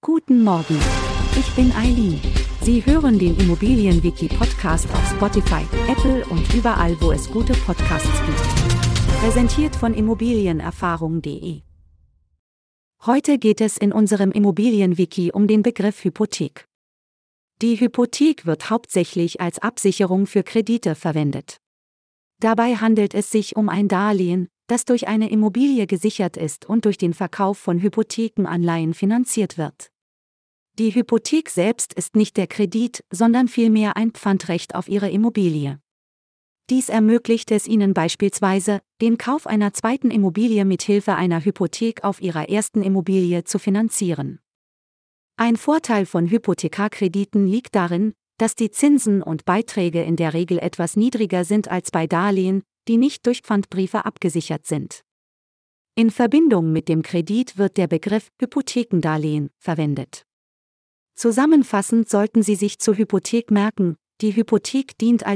Guten Morgen. Ich bin Eileen. Sie hören den Immobilienwiki Podcast auf Spotify, Apple und überall, wo es gute Podcasts gibt. Präsentiert von immobilienerfahrung.de. Heute geht es in unserem Immobilienwiki um den Begriff Hypothek. Die Hypothek wird hauptsächlich als Absicherung für Kredite verwendet. Dabei handelt es sich um ein Darlehen, das durch eine Immobilie gesichert ist und durch den Verkauf von Hypothekenanleihen finanziert wird. Die Hypothek selbst ist nicht der Kredit, sondern vielmehr ein Pfandrecht auf Ihre Immobilie. Dies ermöglicht es Ihnen beispielsweise, den Kauf einer zweiten Immobilie mit Hilfe einer Hypothek auf Ihrer ersten Immobilie zu finanzieren. Ein Vorteil von Hypothekarkrediten liegt darin, dass die Zinsen und Beiträge in der Regel etwas niedriger sind als bei Darlehen, die nicht durch Pfandbriefe abgesichert sind. In Verbindung mit dem Kredit wird der Begriff Hypothekendarlehen verwendet. Zusammenfassend sollten Sie sich zur Hypothek merken, die Hypothek dient als